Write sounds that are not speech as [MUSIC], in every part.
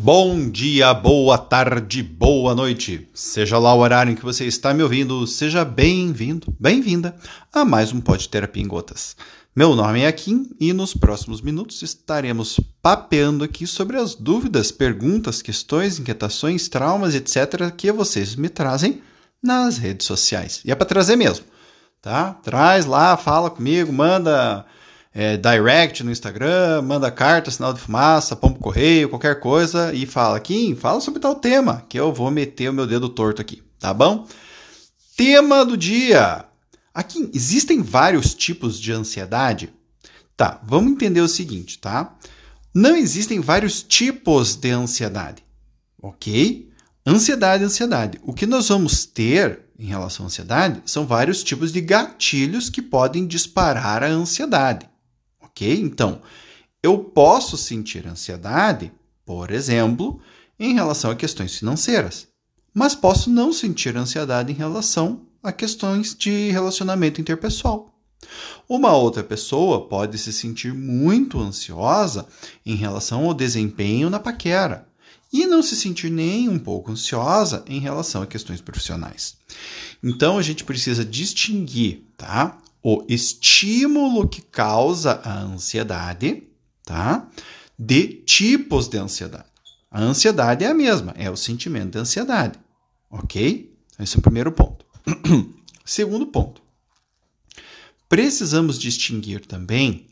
Bom dia, boa tarde, boa noite. Seja lá o horário em que você está me ouvindo, seja bem-vindo, bem-vinda a mais um Pode Terapia em Gotas. Meu nome é Kim e nos próximos minutos estaremos papeando aqui sobre as dúvidas, perguntas, questões, inquietações, traumas, etc. que vocês me trazem nas redes sociais. E é para trazer mesmo, tá? Traz lá, fala comigo, manda é, direct no Instagram, manda carta, sinal de fumaça, pombo correio, qualquer coisa e fala, Kim, fala sobre tal tema, que eu vou meter o meu dedo torto aqui, tá bom? Tema do dia. Aqui existem vários tipos de ansiedade. Tá, vamos entender o seguinte, tá? Não existem vários tipos de ansiedade, ok? Ansiedade, ansiedade. O que nós vamos ter em relação à ansiedade são vários tipos de gatilhos que podem disparar a ansiedade ok? Então, eu posso sentir ansiedade, por exemplo, em relação a questões financeiras, mas posso não sentir ansiedade em relação a questões de relacionamento interpessoal. Uma outra pessoa pode se sentir muito ansiosa em relação ao desempenho na paquera e não se sentir nem um pouco ansiosa em relação a questões profissionais. Então a gente precisa distinguir, tá? O estímulo que causa a ansiedade, tá? De tipos de ansiedade. A ansiedade é a mesma, é o sentimento de ansiedade, ok? Esse é o primeiro ponto. [CLEARS THROAT] Segundo ponto, precisamos distinguir também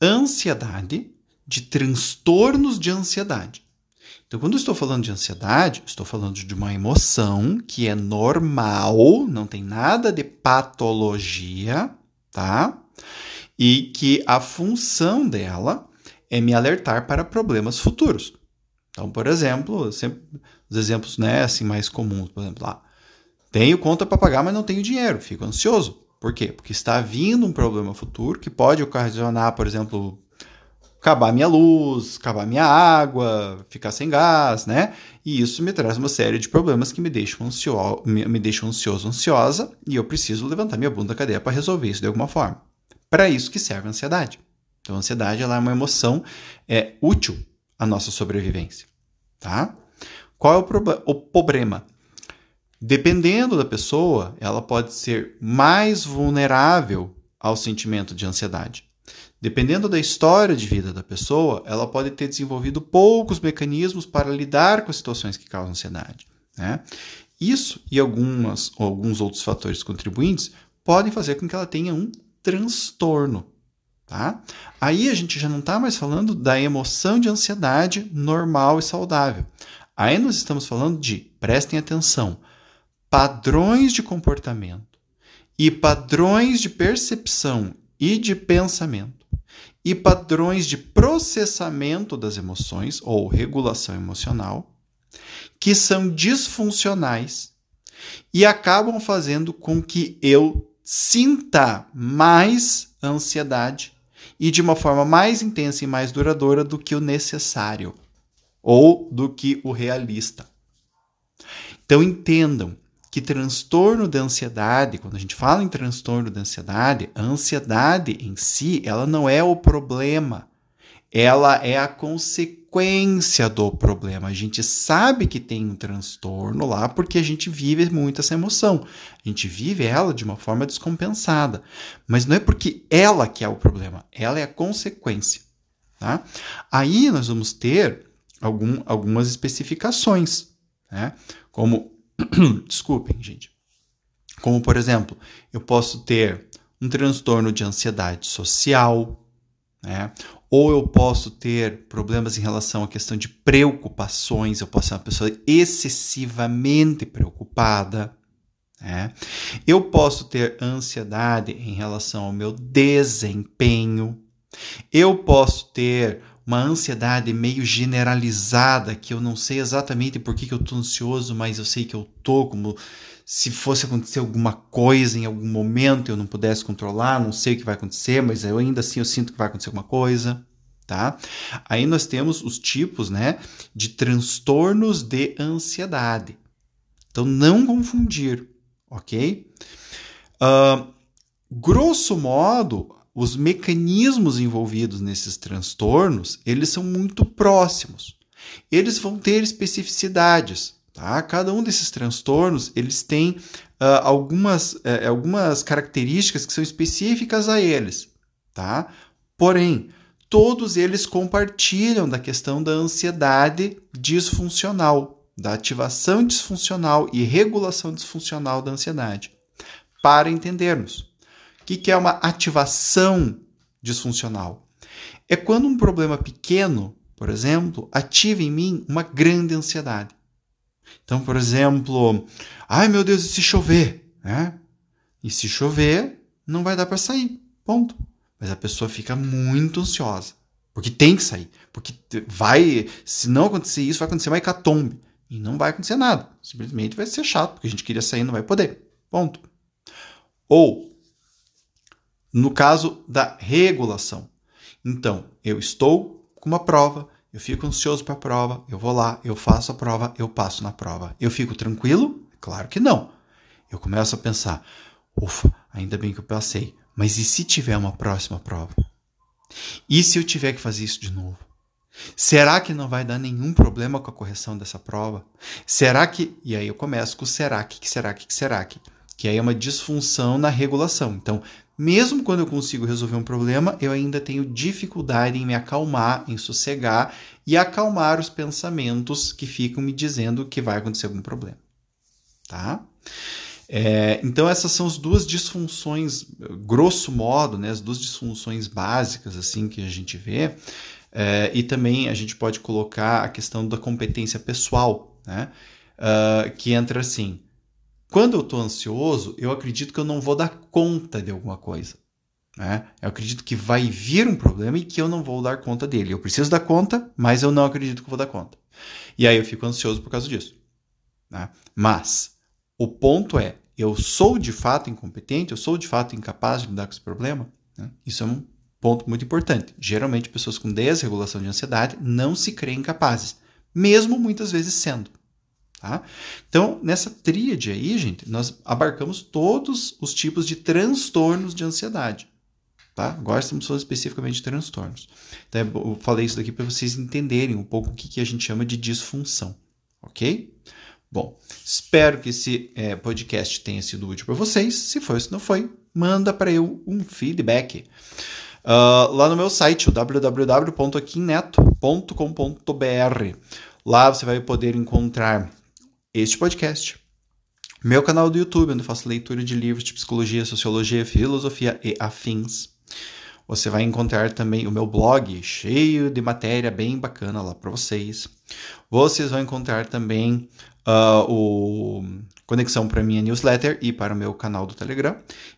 ansiedade de transtornos de ansiedade. Então, quando estou falando de ansiedade, estou falando de uma emoção que é normal, não tem nada de patologia, tá? E que a função dela é me alertar para problemas futuros. Então, por exemplo, sempre, os exemplos né, assim, mais comuns, por exemplo, lá, tenho conta para pagar, mas não tenho dinheiro, fico ansioso. Por quê? Porque está vindo um problema futuro que pode ocasionar, por exemplo, acabar minha luz, acabar minha água, ficar sem gás, né? E isso me traz uma série de problemas que me deixam, ansio me, deixam ansioso, ansiosa, e eu preciso levantar minha bunda da cadeia para resolver isso de alguma forma. Para isso que serve a ansiedade. Então, a ansiedade ela é uma emoção é, útil à nossa sobrevivência, tá? Qual é o, o problema? Dependendo da pessoa, ela pode ser mais vulnerável ao sentimento de ansiedade. Dependendo da história de vida da pessoa, ela pode ter desenvolvido poucos mecanismos para lidar com as situações que causam ansiedade. Né? Isso e algumas, alguns outros fatores contribuintes podem fazer com que ela tenha um transtorno. Tá? Aí a gente já não está mais falando da emoção de ansiedade normal e saudável. Aí nós estamos falando de, prestem atenção, padrões de comportamento e padrões de percepção e de pensamento e padrões de processamento das emoções ou regulação emocional que são disfuncionais e acabam fazendo com que eu sinta mais ansiedade e de uma forma mais intensa e mais duradoura do que o necessário ou do que o realista. Então entendam que transtorno da ansiedade, quando a gente fala em transtorno da ansiedade, a ansiedade em si, ela não é o problema. Ela é a consequência do problema. A gente sabe que tem um transtorno lá porque a gente vive muito essa emoção. A gente vive ela de uma forma descompensada. Mas não é porque ela que é o problema, ela é a consequência. Tá? Aí nós vamos ter algum, algumas especificações, né? como [CLEARS THROAT] Desculpem, gente. Como, por exemplo, eu posso ter um transtorno de ansiedade social, né? ou eu posso ter problemas em relação à questão de preocupações, eu posso ser uma pessoa excessivamente preocupada. Né? Eu posso ter ansiedade em relação ao meu desempenho. Eu posso ter uma ansiedade meio generalizada, que eu não sei exatamente por que, que eu tô ansioso, mas eu sei que eu tô como se fosse acontecer alguma coisa em algum momento eu não pudesse controlar, não sei o que vai acontecer, mas eu ainda assim eu sinto que vai acontecer alguma coisa, tá? Aí nós temos os tipos, né, de transtornos de ansiedade. Então não confundir, ok? Uh, grosso modo, os mecanismos envolvidos nesses transtornos, eles são muito próximos. eles vão ter especificidades. Tá? Cada um desses transtornos eles têm uh, algumas, uh, algumas características que são específicas a eles. Tá? Porém, todos eles compartilham da questão da ansiedade disfuncional, da ativação disfuncional e regulação disfuncional da ansiedade. Para entendermos, o que é uma ativação disfuncional? É quando um problema pequeno, por exemplo, ativa em mim uma grande ansiedade. Então, por exemplo, ai meu Deus, e se chover? Né? E se chover, não vai dar para sair. Ponto. Mas a pessoa fica muito ansiosa. Porque tem que sair. Porque vai. Se não acontecer isso, vai acontecer uma hecatombe. E não vai acontecer nada. Simplesmente vai ser chato, porque a gente queria sair e não vai poder. Ponto. Ou, no caso da regulação. Então, eu estou com uma prova, eu fico ansioso para a prova, eu vou lá, eu faço a prova, eu passo na prova. Eu fico tranquilo? Claro que não. Eu começo a pensar: ufa, ainda bem que eu passei. Mas e se tiver uma próxima prova? E se eu tiver que fazer isso de novo? Será que não vai dar nenhum problema com a correção dessa prova? Será que. E aí eu começo com será que, que será que, que será que? Que aí é uma disfunção na regulação. Então, mesmo quando eu consigo resolver um problema, eu ainda tenho dificuldade em me acalmar, em sossegar e acalmar os pensamentos que ficam me dizendo que vai acontecer algum problema. Tá? É, então essas são as duas disfunções, grosso modo, né, as duas disfunções básicas assim que a gente vê. É, e também a gente pode colocar a questão da competência pessoal, né, uh, que entra assim. Quando eu estou ansioso, eu acredito que eu não vou dar conta de alguma coisa. Né? Eu acredito que vai vir um problema e que eu não vou dar conta dele. Eu preciso dar conta, mas eu não acredito que vou dar conta. E aí eu fico ansioso por causa disso. Né? Mas o ponto é, eu sou de fato incompetente, eu sou de fato incapaz de lidar com esse problema? Né? Isso é um ponto muito importante. Geralmente, pessoas com desregulação de ansiedade não se creem capazes, mesmo muitas vezes sendo. Tá? Então, nessa tríade aí, gente, nós abarcamos todos os tipos de transtornos de ansiedade. Tá? Agora estamos falando especificamente de transtornos. Então, eu falei isso daqui para vocês entenderem um pouco o que, que a gente chama de disfunção. Ok? Bom, espero que esse é, podcast tenha sido útil para vocês. Se foi se não foi, manda para eu um feedback. Uh, lá no meu site, www.aquineto.com.br. Lá você vai poder encontrar este podcast. Meu canal do YouTube, onde faço leitura de livros de psicologia, sociologia, filosofia e afins. Você vai encontrar também o meu blog, cheio de matéria bem bacana lá para vocês. Vocês vão encontrar também uh, o conexão para minha newsletter e para o meu canal do Telegram.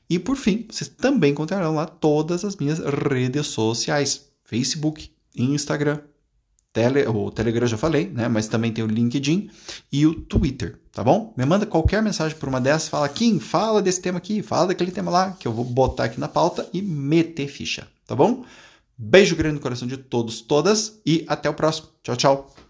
E por fim, vocês também encontrarão lá todas as minhas redes sociais: Facebook, Instagram, Tele, o Telegram já falei, né? Mas também tem o LinkedIn e o Twitter, tá bom? Me manda qualquer mensagem por uma dessas, fala, Kim, fala desse tema aqui, fala daquele tema lá, que eu vou botar aqui na pauta e meter ficha, tá bom? Beijo grande no coração de todos, todas e até o próximo. Tchau, tchau.